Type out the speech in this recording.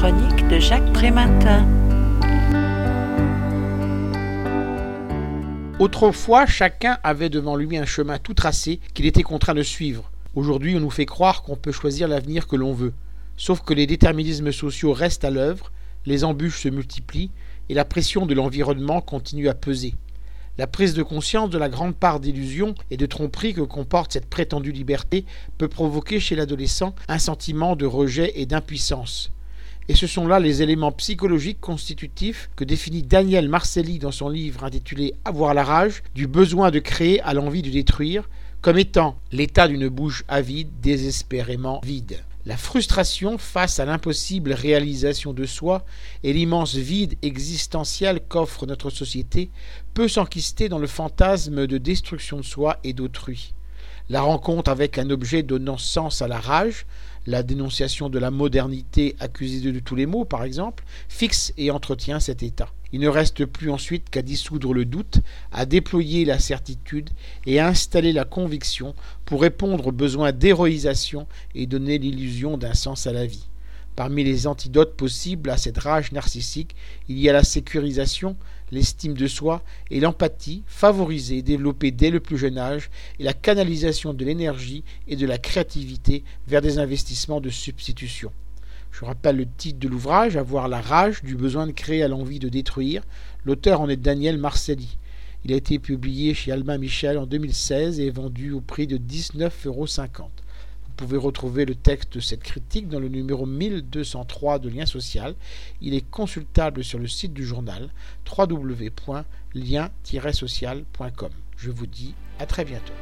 chronique de Jacques Prématin. Autrefois, chacun avait devant lui un chemin tout tracé qu'il était contraint de suivre. Aujourd'hui, on nous fait croire qu'on peut choisir l'avenir que l'on veut. Sauf que les déterminismes sociaux restent à l'œuvre, les embûches se multiplient et la pression de l'environnement continue à peser. La prise de conscience de la grande part d'illusions et de tromperies que comporte cette prétendue liberté peut provoquer chez l'adolescent un sentiment de rejet et d'impuissance. Et ce sont là les éléments psychologiques constitutifs que définit Daniel Marcelli dans son livre intitulé Avoir la rage, du besoin de créer à l'envie de détruire, comme étant l'état d'une bouche avide, désespérément vide. La frustration face à l'impossible réalisation de soi et l'immense vide existentiel qu'offre notre société peut s'enquister dans le fantasme de destruction de soi et d'autrui. La rencontre avec un objet donnant sens à la rage, la dénonciation de la modernité accusée de tous les maux par exemple, fixe et entretient cet état. Il ne reste plus ensuite qu'à dissoudre le doute, à déployer la certitude et à installer la conviction pour répondre aux besoins d'héroïsation et donner l'illusion d'un sens à la vie. Parmi les antidotes possibles à cette rage narcissique, il y a la sécurisation, l'estime de soi et l'empathie, favorisée et développée dès le plus jeune âge, et la canalisation de l'énergie et de la créativité vers des investissements de substitution. Je rappelle le titre de l'ouvrage, Avoir la rage du besoin de créer à l'envie de détruire. L'auteur en est Daniel Marcelli. Il a été publié chez Albin Michel en 2016 et vendu au prix de 19,50 euros. Vous pouvez retrouver le texte de cette critique dans le numéro 1203 de Lien Social. Il est consultable sur le site du journal www.lien-social.com. Je vous dis à très bientôt.